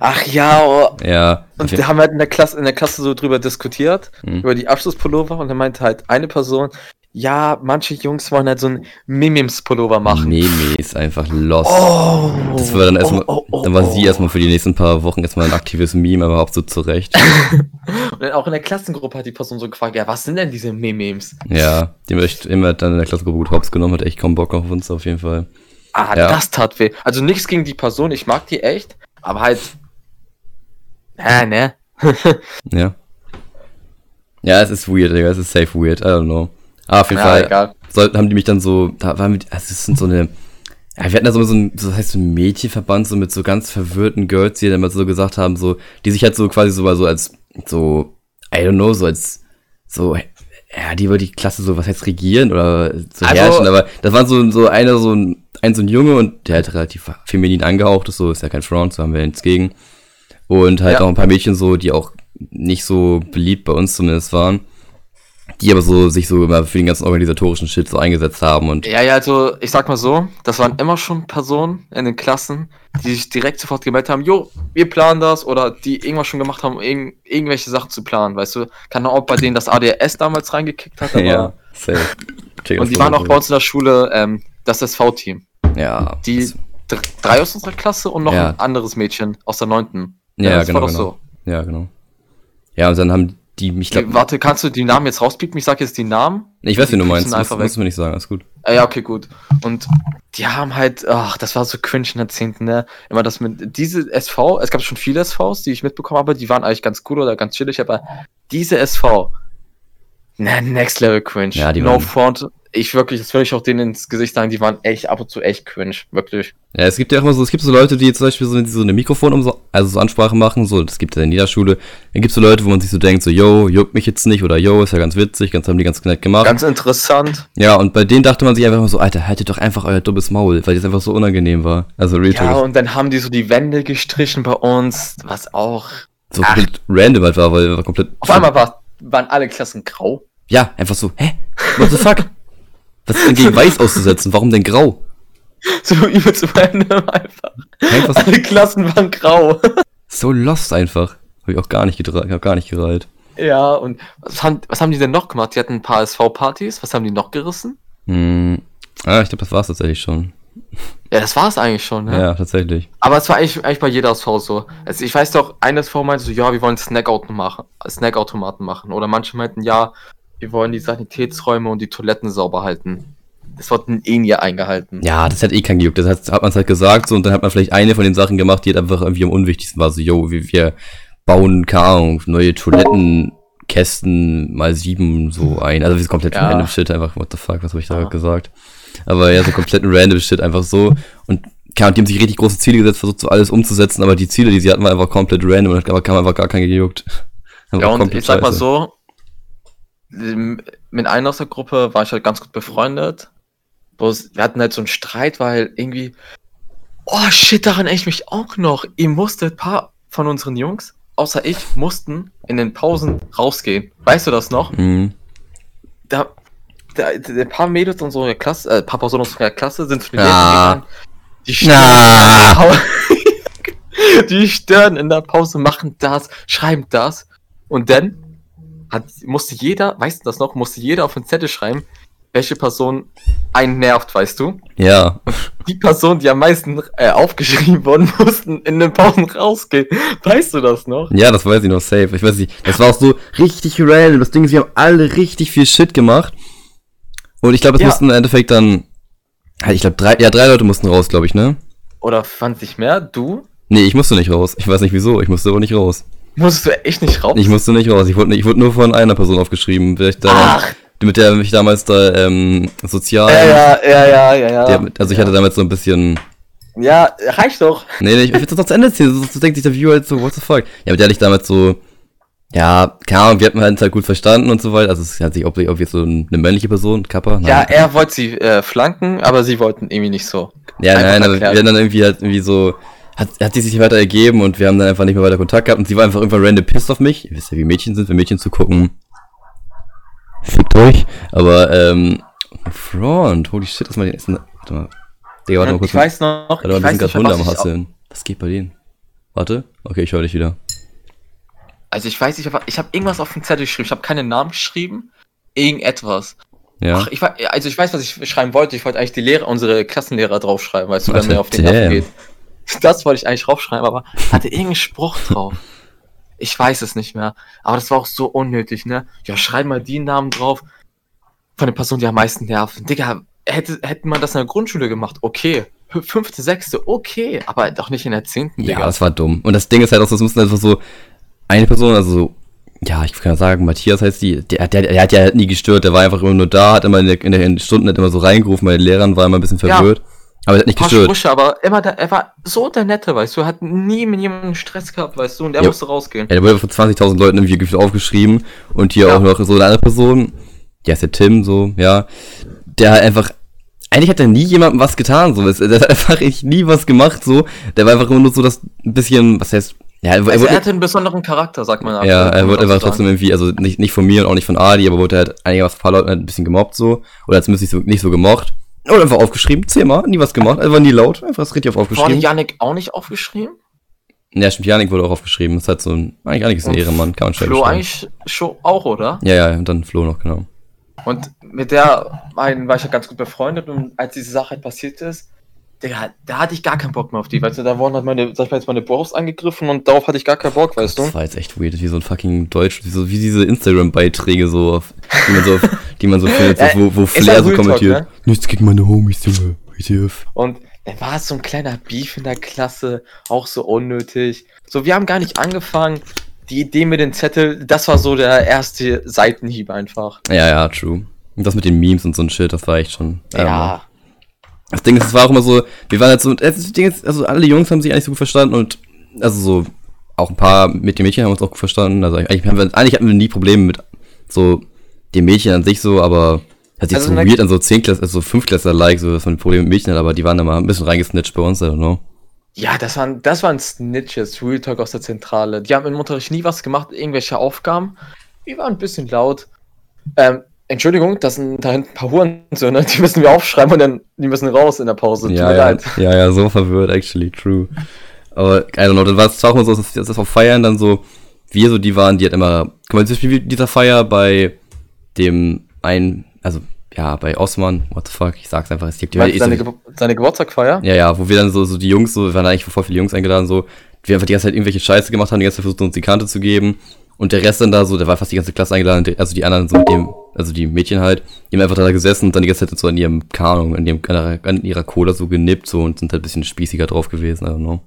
Ach ja, oh. Ja. Und wir haben halt in der Klasse, in der Klasse so drüber diskutiert, Mhm. über die Abschlusspullover und dann meinte halt eine Person, ja, manche Jungs wollen halt so ein Mimims-Pullover machen. Memes, einfach lost. Oh, Das war dann erstmal, oh, oh, dann war oh. sie erstmal für die nächsten paar Wochen erstmal ein aktives Meme, aber auch so zurecht. Und dann auch in der Klassengruppe hat die Person so gefragt, ja, was sind denn diese Memes? ja, die haben echt immer dann in der Klassengruppe gut hops genommen, hat echt kaum Bock auf uns auf jeden Fall. Ah, Ja. das tat weh. Also nichts gegen die Person, ich mag die echt, aber halt. Ja, ne? Ja. Ja, es ist weird, Digga, es ist safe weird, I don't know. Aber auf jeden Ja, Fall egal. sollten, haben die mich dann so, da waren wir, also es sind so eine, ja, wir hatten da so, so ein, so, das heißt so ein Mädchenverband, so mit so ganz verwirrten Girls, die dann immer so gesagt haben, so, die sich halt so quasi so mal so als, so, I don't know, so als, so, ja, die über die Klasse so, was heißt regieren oder so Also- herrschen, aber das waren so, so einer, so ein ein so ein Junge und der halt relativ feminin angehaucht ist, so ist ja kein Front, so haben wir nichts gegen. Und halt Ja. auch ein paar Mädchen so, die auch nicht so beliebt bei uns zumindest waren. Die aber so sich so immer für den ganzen organisatorischen Shit so eingesetzt haben und Ja, ja, also ich sag mal so, das waren immer schon Personen in den Klassen, die sich direkt sofort gemeldet haben, jo, wir planen das oder die irgendwas schon gemacht haben, irgend, irgendwelche Sachen zu planen, weißt du. Kann auch bei denen das ADS damals reingekickt hat, aber ja, safe. Und die waren auch bei uns in der Schule ähm, das SV-Team. Ja, Die drei aus unserer Klasse und noch Ja. ein anderes Mädchen aus der neunten. Ja, das genau, war doch genau. Ja, genau. Ja, und dann haben die, ich so. glaube, Warte, kannst du die Namen jetzt rauspiepen? Ich sag jetzt die Namen. ich weiß, wie du meinst, das musst du mir nicht sagen, alles gut. Ah, ja, okay, gut. Und die haben halt, ach, das war so cringe in der 10. Ne? Immer das mit, diese SV, es gab schon viele SVs, die ich mitbekommen habe, die waren eigentlich ganz cool oder ganz chillig, aber diese SV, ne, next level cringe. Ja, die no waren- front. Ich wirklich, das würde ich auch denen ins Gesicht sagen, die waren echt ab und zu echt cringe, wirklich. Ja, es gibt ja auch immer so, es gibt so Leute, die zum Beispiel so, so eine Mikrofon, um so, also so Ansprache machen, so, das gibt ja in jeder Schule. Dann gibt es so Leute, wo man sich so denkt, so, yo, juckt mich jetzt nicht, oder yo, ist ja ganz witzig, ganz haben die ganz nett gemacht. Ganz interessant. ja, und bei denen dachte man sich einfach immer so, Alter, haltet doch einfach euer dummes Maul, weil das einfach so unangenehm war. Also Real Ja, und dann haben die so die Wände gestrichen bei uns, was auch. so ach. komplett random halt war, weil war komplett. Auf einmal war, waren alle Klassen grau. Ja, einfach so, hä? What the fuck? Was ist denn gegen weiß auszusetzen? Warum denn grau? So übelst random einfach. Einfach so, Alle Klassen waren grau. so lost einfach. Hab ich auch gar nicht hab gar nicht gereiht. Ja, und was haben, was haben die denn noch gemacht? Die hatten ein paar SV-Partys. Was haben die noch gerissen? Hm. Ah, ich glaube, das war's tatsächlich schon. Ja, das war es eigentlich schon, ne? Ja, tatsächlich. Aber es war eigentlich, eigentlich bei jeder SV so. Also ich weiß doch, ein SV meinte so, ja, wir wollen Snackautomaten machen, Snackautomaten machen. Oder manche meinten, ja, wir wollen die Sanitätsräume und die Toiletten sauber halten. Das wurden eh nie eingehalten. Ja, das hat eh keinen gejuckt. Das hat, hat man halt gesagt so und dann hat man vielleicht eine von den Sachen gemacht, die halt einfach irgendwie am unwichtigsten war. So, yo, wir, wir bauen, keine Ahnung, neue Toilettenkästen mal sieben so ein. Also wir sind komplett Ja. random Shit, einfach, what the fuck, was habe ich da gerade gesagt? Aber ja, so komplett random Shit, einfach so. Und Ahnung, die haben sich richtig große Ziele gesetzt, versucht so alles umzusetzen, aber die Ziele, die sie hatten, waren einfach komplett random und hat kam einfach gar keinen gejuckt. Ja, und ich sag mal so, mit einer aus der Gruppe war ich halt ganz gut befreundet. Bloß wir hatten halt so einen Streit, weil irgendwie, oh shit, daran erinnere ich mich auch noch. Ihr musstet, ein paar von unseren Jungs, außer ich, mussten in den Pausen rausgehen. Weißt du das noch? Mhm. Da, da, da ein paar Mädels unserer Klasse, äh, ein paar Personen unserer Klasse sind zu den Ah. Die stören, die stören in der Pause, machen das, schreiben das. Und dann hat, musste jeder, weißt du das noch, musste jeder auf den Zettel schreiben, welche Person einen nervt, weißt du? Ja. Die Person, die am meisten äh, aufgeschrieben wurden, mussten in den Pausen rausgehen. Weißt du das noch? Ja, das weiß ich noch safe. Ich weiß nicht, das war auch so richtig random. Das Ding ist, wir haben alle richtig viel Shit gemacht. Und ich glaube, es Ja. mussten im Endeffekt dann, ich glaube, drei, ja, drei Leute mussten raus, glaube ich, ne? Oder fand sich mehr? Du? Nee, ich musste nicht raus. Ich weiß nicht wieso, ich musste aber nicht raus. Musstest du echt nicht raus? Ich musste nicht raus. Ich wurde, nicht- ich wurde nur von einer Person aufgeschrieben, ich da, Ach, mit der mich damals da, ähm, sozial, ja, ja, ja, ja, ja, der, also ich ja. hatte damals so ein bisschen, Ja, reicht doch. Nee, nee, ich will das noch zu Ende erzählen, sonst denkt sich der Viewer halt so, what the fuck. Ja, mit der hatte ich damals so, ja, keine Ahnung, wir hatten halt halt gut verstanden und so weiter. Also es hat sich ob, ob jetzt so eine männliche Person, Kappa. Ja, er wollte sie äh, flanken, aber sie wollten irgendwie nicht so. ja einfach nein, aber wir haben dann irgendwie halt irgendwie so, hat, hat die sich weiter ergeben und wir haben dann einfach nicht mehr weiter Kontakt gehabt und sie war einfach irgendwann random pissed auf mich. Ihr wisst ja, wie Mädchen sind, wenn Mädchen zu gucken. Fickt euch. Aber, ähm, Front, holy shit, das mal den ersten, warte mal. Digga, warte mal kurz. ich weiß noch, warte mal, wir sind gerade Hunde am Hasseln. Was geht bei denen? Warte, okay, ich höre dich wieder. also ich weiß nicht, aber ich habe irgendwas auf den Zettel geschrieben. Ich habe keinen Namen geschrieben. Irgendetwas. Ja. Ach, ich also ich weiß, was ich schreiben wollte. Ich wollte eigentlich die Lehrer, unsere Klassenlehrer draufschreiben, weißt du, wenn mir auf den. Nerven geht. Das wollte ich eigentlich draufschreiben, aber hatte irgendeinen Spruch drauf. Ich weiß es nicht mehr. Aber das war auch so unnötig, ne? Ja, schreib mal die Namen drauf von der Person, die am meisten nerven. Digga, hätte, hätte man das in der Grundschule gemacht, okay. Fünfte, sechste, okay. Aber doch nicht in der zehnten, Ja, Digga. das war dumm. Und das Ding ist halt auch, das mussten einfach so eine Person, also so, ja, ich kann ja sagen, Matthias heißt die, der, der, der hat ja nie gestört, der war einfach immer nur da, hat immer in, der, in den Stunden hat immer so reingerufen, bei den Lehrern war immer ein bisschen Ja. Aber er hat nicht gestört. Sprüche, aber immer da, er war so der Nette, weißt du, er hat nie mit jemandem Stress gehabt, weißt du, und er Jo. musste rausgehen. Ja, der wurde von 20.000 Leuten irgendwie gefühlt aufgeschrieben und hier Ja. auch noch so eine andere Person, ja, ist der Tim, so, ja, der halt einfach eigentlich hat er nie jemandem was getan, so. Der hat einfach echt nie was gemacht, so. Der war einfach immer nur so das ein bisschen, was heißt, ja, er, Also wurde, er hatte einen besonderen Charakter, sagt man. ja, er wurde einfach trotzdem irgendwie, also nicht, nicht von mir und auch nicht von Adi, aber wurde halt einigermaßen ein paar Leuten halt ein bisschen gemobbt, so. Oder zumindest nicht so, nicht so gemocht. Oder einfach aufgeschrieben, zehnmal, nie was gemacht, einfach nie laut, einfach das richtig auf Wurde aufgeschrieben. Janik auch nicht aufgeschrieben? Ja, stimmt, Janik wurde auch aufgeschrieben. Das ist halt so ein, eigentlich, eigentlich ist ein Ehrenmann, kann man schnell Flo eigentlich schon auch, oder? Ja, ja, und dann Flo noch, genau. Und mit der einen war ich ja ganz gut befreundet und als diese Sache halt passiert ist, Digga, da hatte ich gar keinen Bock mehr auf die, weißt du, da wurden halt meine, sag ich mal jetzt meine Bros angegriffen und darauf hatte ich gar keinen Bock, weißt du? Das war jetzt echt weird, wie so ein fucking Deutsch, wie, so, wie diese Instagram-Beiträge so, auf, die man so, auf, die man so findet, so, wo, wo Flair halt so Real Talk, kommentiert. ne? Nichts gegen meine Homies, Junge. Und dann war es so ein kleiner Beef in der Klasse, auch so unnötig. So, wir haben gar nicht angefangen. Die Idee mit dem Zettel, das war so der erste Seitenhieb einfach. Ja, ja, true. Und das mit den Memes und so ein Shit, das war echt schon. Ja. Das Ding ist, es war auch immer so, wir waren halt so, also alle Jungs haben sich eigentlich so gut verstanden und, also so, auch ein paar mit den Mädchen haben uns auch gut verstanden. Also eigentlich, wir, eigentlich hatten wir nie Probleme mit so den Mädchen an sich so, aber hat sich Also so weird an so 10 Klasse, also 5 Klasse-like, so, dass man Probleme mit Mädchen hat, aber die waren da mal ein bisschen reingesnitcht bei uns, I don't know. Ja, das waren, das waren Snitches, Real Talk aus der Zentrale. Die haben im Unterricht nie was gemacht, irgendwelche Aufgaben. Die waren ein bisschen laut. Ähm, Entschuldigung, das sind da ein paar Hurensöhne, die müssen wir aufschreiben und dann, die müssen raus in der Pause. Ja, ja, ja, ja, so verwirrt, actually, true. Aber, I don't know, dann war es zwar auch immer so, dass das auf Feiern dann so, wir so, die waren, die hat immer, guck mal, zum Beispiel dieser Feier bei dem einen, also, ja, bei Osman, what the fuck, ich sag's einfach, es gibt die Meinst du seine, so, Ge seine Geburtstagfeier? Ja, ja, wo wir dann so, so die Jungs, so, wir waren eigentlich voll viele Jungs eingeladen, so, wir einfach die ganze Zeit irgendwelche Scheiße gemacht haben, die ganze Zeit versucht, uns die Kante zu geben. Und der Rest dann da so, der war fast die ganze Klasse eingeladen, also die anderen so mit dem, also die Mädchen halt, die haben einfach da gesessen und dann die ganze Zeit so an ihrem Kanung, an, ihrem, an, ihrer, an ihrer Cola so genippt so und sind halt ein bisschen spießiger drauf gewesen, I don't know.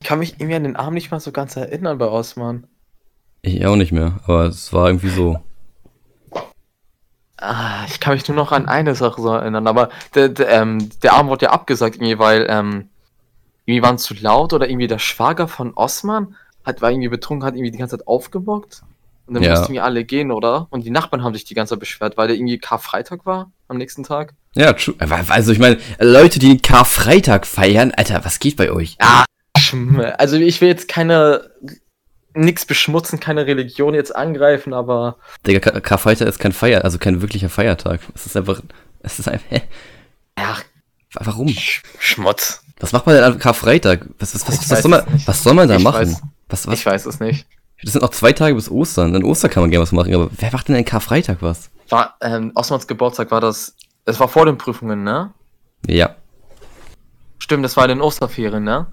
Ich kann mich irgendwie an den Arm nicht mal so ganz erinnern bei Osman. Ich auch nicht mehr, aber es war irgendwie so. Ah, ich kann mich nur noch an eine Sache so erinnern, aber der, der, ähm, der Arm wurde ja abgesagt, irgendwie, weil ähm, irgendwie waren es zu laut oder irgendwie der Schwager von Osman hat, war irgendwie betrunken, hat irgendwie die ganze Zeit aufgebockt. Und dann Ja. mussten wir alle gehen, oder? Und die Nachbarn haben sich die ganze Zeit beschwert, weil der irgendwie Karfreitag war am nächsten Tag. Ja, true. Also ich meine, Leute, die Karfreitag feiern, Alter, was geht bei euch? Schm- also ich will jetzt keine nix beschmutzen, keine Religion jetzt angreifen, aber Digga, Kar- Karfreitag ist kein Feier, also kein wirklicher Feiertag. Es ist einfach, es ist einfach, hä? ja, Warum? Sch Schmutz. Was macht man denn an Karfreitag? Was, was, was, was, soll, man, was soll man da Ich machen? weiß. Was, Ich was, weiß es nicht. das sind noch zwei Tage bis Ostern. An Ostern kann man gerne was machen, aber wer macht denn an Karfreitag was? War, ähm, Osmans Geburtstag war das, es war vor den Prüfungen, ne? Ja. Stimmt, das war in den Osterferien, ne?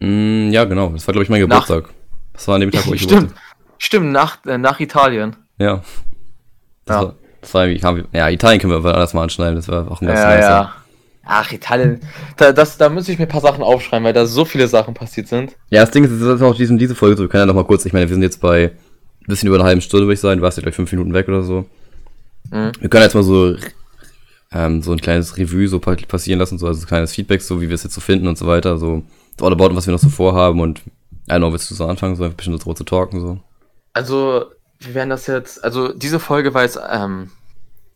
Mm, ja, genau. Das war, glaube ich, mein Nach- Geburtstag. Das war an dem Tag, wo ich Stimmt, stimmt, nach, äh, nach Italien. Ja. Das Ja. war, das war irgendwie, haben wir, ja, Italien können wir alles mal anschneiden. Das war auch ein ganz Ja, nice. ja. Ach, Italien. Da, das, da muss ich mir ein paar Sachen aufschreiben, weil da so viele Sachen passiert sind. Ja, das Ding ist, es ist auch diesen, diese Folge so. Wir können ja noch mal kurz, ich meine, wir sind jetzt bei ein bisschen über einer halben Stunde, würde ich sagen. Du warst ja gleich fünf Minuten weg oder so. Mhm. Wir können jetzt mal so, ähm, so ein kleines Revue so pa- passieren lassen, so, also ein kleines Feedback, so wie wir es jetzt so finden und so weiter. So, all about, was wir noch so vorhaben und, I don't know, willst du so anfangen, so ein bisschen so zu talken, so. Also, wir werden das jetzt, also diese Folge war jetzt ähm,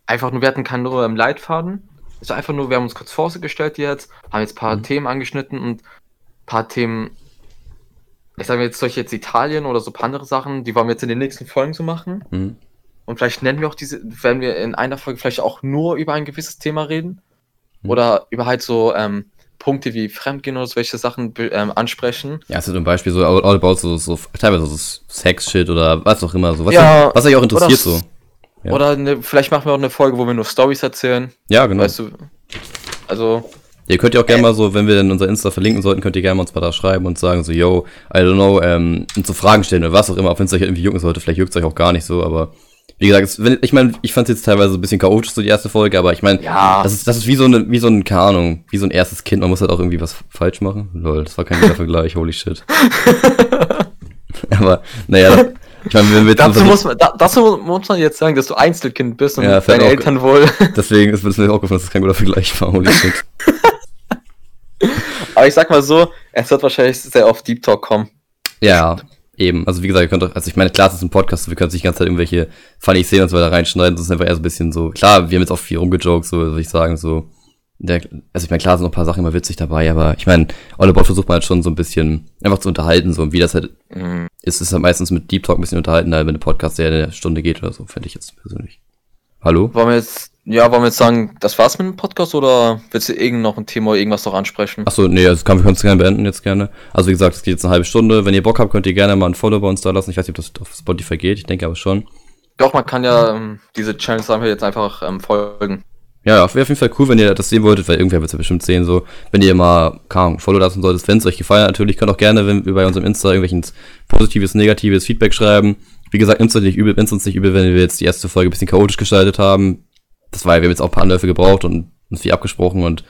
einfach nur, wir hatten keinen im Leitfaden. Es war einfach nur, wir haben uns kurz vorgestellt jetzt, haben jetzt ein paar Mhm. Themen angeschnitten und ein paar Themen, ich sage jetzt solche jetzt Italien oder so ein paar andere Sachen, die wollen wir jetzt in den nächsten Folgen so machen. Mhm. Und vielleicht nennen wir auch diese, werden wir in einer Folge vielleicht auch nur über ein gewisses Thema reden. Mhm. Oder über halt so ähm, Punkte wie Fremdgehen oder solche Sachen ähm, ansprechen. Ja, also zum Beispiel so all, about so, so, teilweise so Sex-Shit oder was auch immer, so. Was, Ja, was euch auch interessiert, so. Ja. Oder eine, vielleicht machen wir auch eine Folge, wo wir nur Stories erzählen. Ja, genau. Weißt du, also, Ihr könnt ja auch gerne mal so, wenn wir dann unser Insta verlinken sollten, könnt ihr gerne mal uns mal da schreiben und sagen so, yo, I don't know, ähm, und so Fragen stellen oder was auch immer, auch wenn es euch irgendwie jucken sollte, vielleicht juckt es euch auch gar nicht so, aber wie gesagt, es, wenn, ich meine, ich fand es jetzt teilweise ein bisschen chaotisch, so die erste Folge, aber ich meine, Ja. das ist, das ist wie so eine, wie so ein, keine Ahnung, wie so ein erstes Kind, man muss halt auch irgendwie was falsch machen. Lol, das war kein guter Vergleich, holy shit. aber, naja, ich meine, wenn wir dazu muss, man, da, dazu muss man jetzt sagen, dass du Einzelkind bist und Ja, deine Eltern wohl. deswegen ist mir auch aufgefallen, dass das kein guter Vergleich war, holy shit. Aber ich sag mal so, es wird wahrscheinlich sehr auf Deep Talk kommen. Ja, Eben, also wie gesagt, ihr könnt doch, also ich meine, klar, es ist ein Podcast, wir können nicht die ganze Zeit irgendwelche funny Szenen und so weiter reinschneiden, das ist einfach eher so ein bisschen so, klar, wir haben jetzt auch viel rumgejoked, so würde ich sagen, so, der, also ich meine, klar sind noch ein paar Sachen immer witzig dabei, aber ich meine, Bot versucht man halt schon so ein bisschen einfach zu unterhalten, so, und wie das halt Mhm. ist, ist halt meistens mit Deep Talk ein bisschen unterhalten, wenn ein Podcast der eine Stunde geht oder so, fände ich jetzt persönlich. Hallo? Wollen wir jetzt, ja, wollen wir jetzt sagen, das war's mit dem Podcast oder willst du irgend noch ein Thema, irgendwas noch ansprechen? Achso, nee, das kann, wir können es gerne beenden jetzt gerne. Also wie gesagt, es geht jetzt eine halbe Stunde. Wenn ihr Bock habt, könnt ihr gerne mal ein Follow bei uns da lassen. Ich weiß nicht, ob das auf Spotify geht, ich denke aber schon. Doch, man kann ja ähm, diese Channels einfach jetzt einfach ähm, folgen. Ja, ja, wäre auf jeden Fall cool, wenn ihr das sehen wolltet, weil irgendwer wird es ja bestimmt sehen, so. Wenn ihr mal, keine Follow lassen solltet, wenn es euch gefallen hat, natürlich, könnt auch gerne, wenn wir bei unserem Insta irgendwelches positives, negatives Feedback schreiben. Wie gesagt, nimmt's uns nicht übel, nimmt's uns nicht übel, wenn wir jetzt die erste Folge ein bisschen chaotisch gestaltet haben. Das war, wir haben jetzt auch ein paar Anläufe gebraucht und uns viel abgesprochen und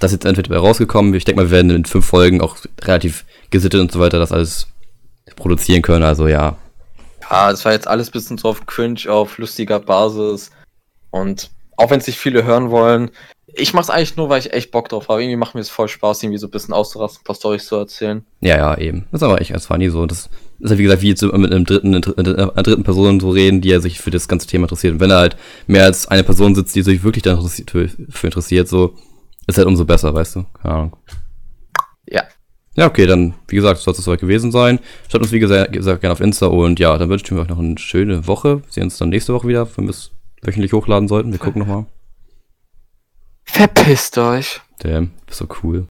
das ist jetzt entweder rausgekommen. Ich denke mal, wir werden in fünf Folgen auch relativ gesittet und so weiter das alles produzieren können, also ja. Ja, das war jetzt alles bisschen so auf Cringe, auf lustiger Basis. Und auch wenn es nicht viele hören wollen, ich mach's eigentlich nur, weil ich echt Bock drauf habe. Irgendwie macht mir es voll Spaß, irgendwie so ein bisschen auszurasten, ein paar Storys zu erzählen. Ja, ja, eben. Das ist aber echt ganz funny so. Das ist ja wie gesagt, wie jetzt mit einem dritten, einer dritten Person so reden, die ja sich für das ganze Thema interessiert. Und wenn da halt mehr als eine Person sitzt, die sich wirklich dafür interessiert, so, ist halt umso besser, weißt du? Keine Ahnung. Ja. Ja, okay, dann, wie gesagt, soll es soweit gewesen sein. Schaut uns, wie gesagt, gerne auf Insta und ja, dann wünschen wir euch noch eine schöne Woche. Wir sehen uns dann nächste Woche wieder, es wöchentlich hochladen sollten. Wir gucken nochmal. Verpisst euch. Damn, bist so cool.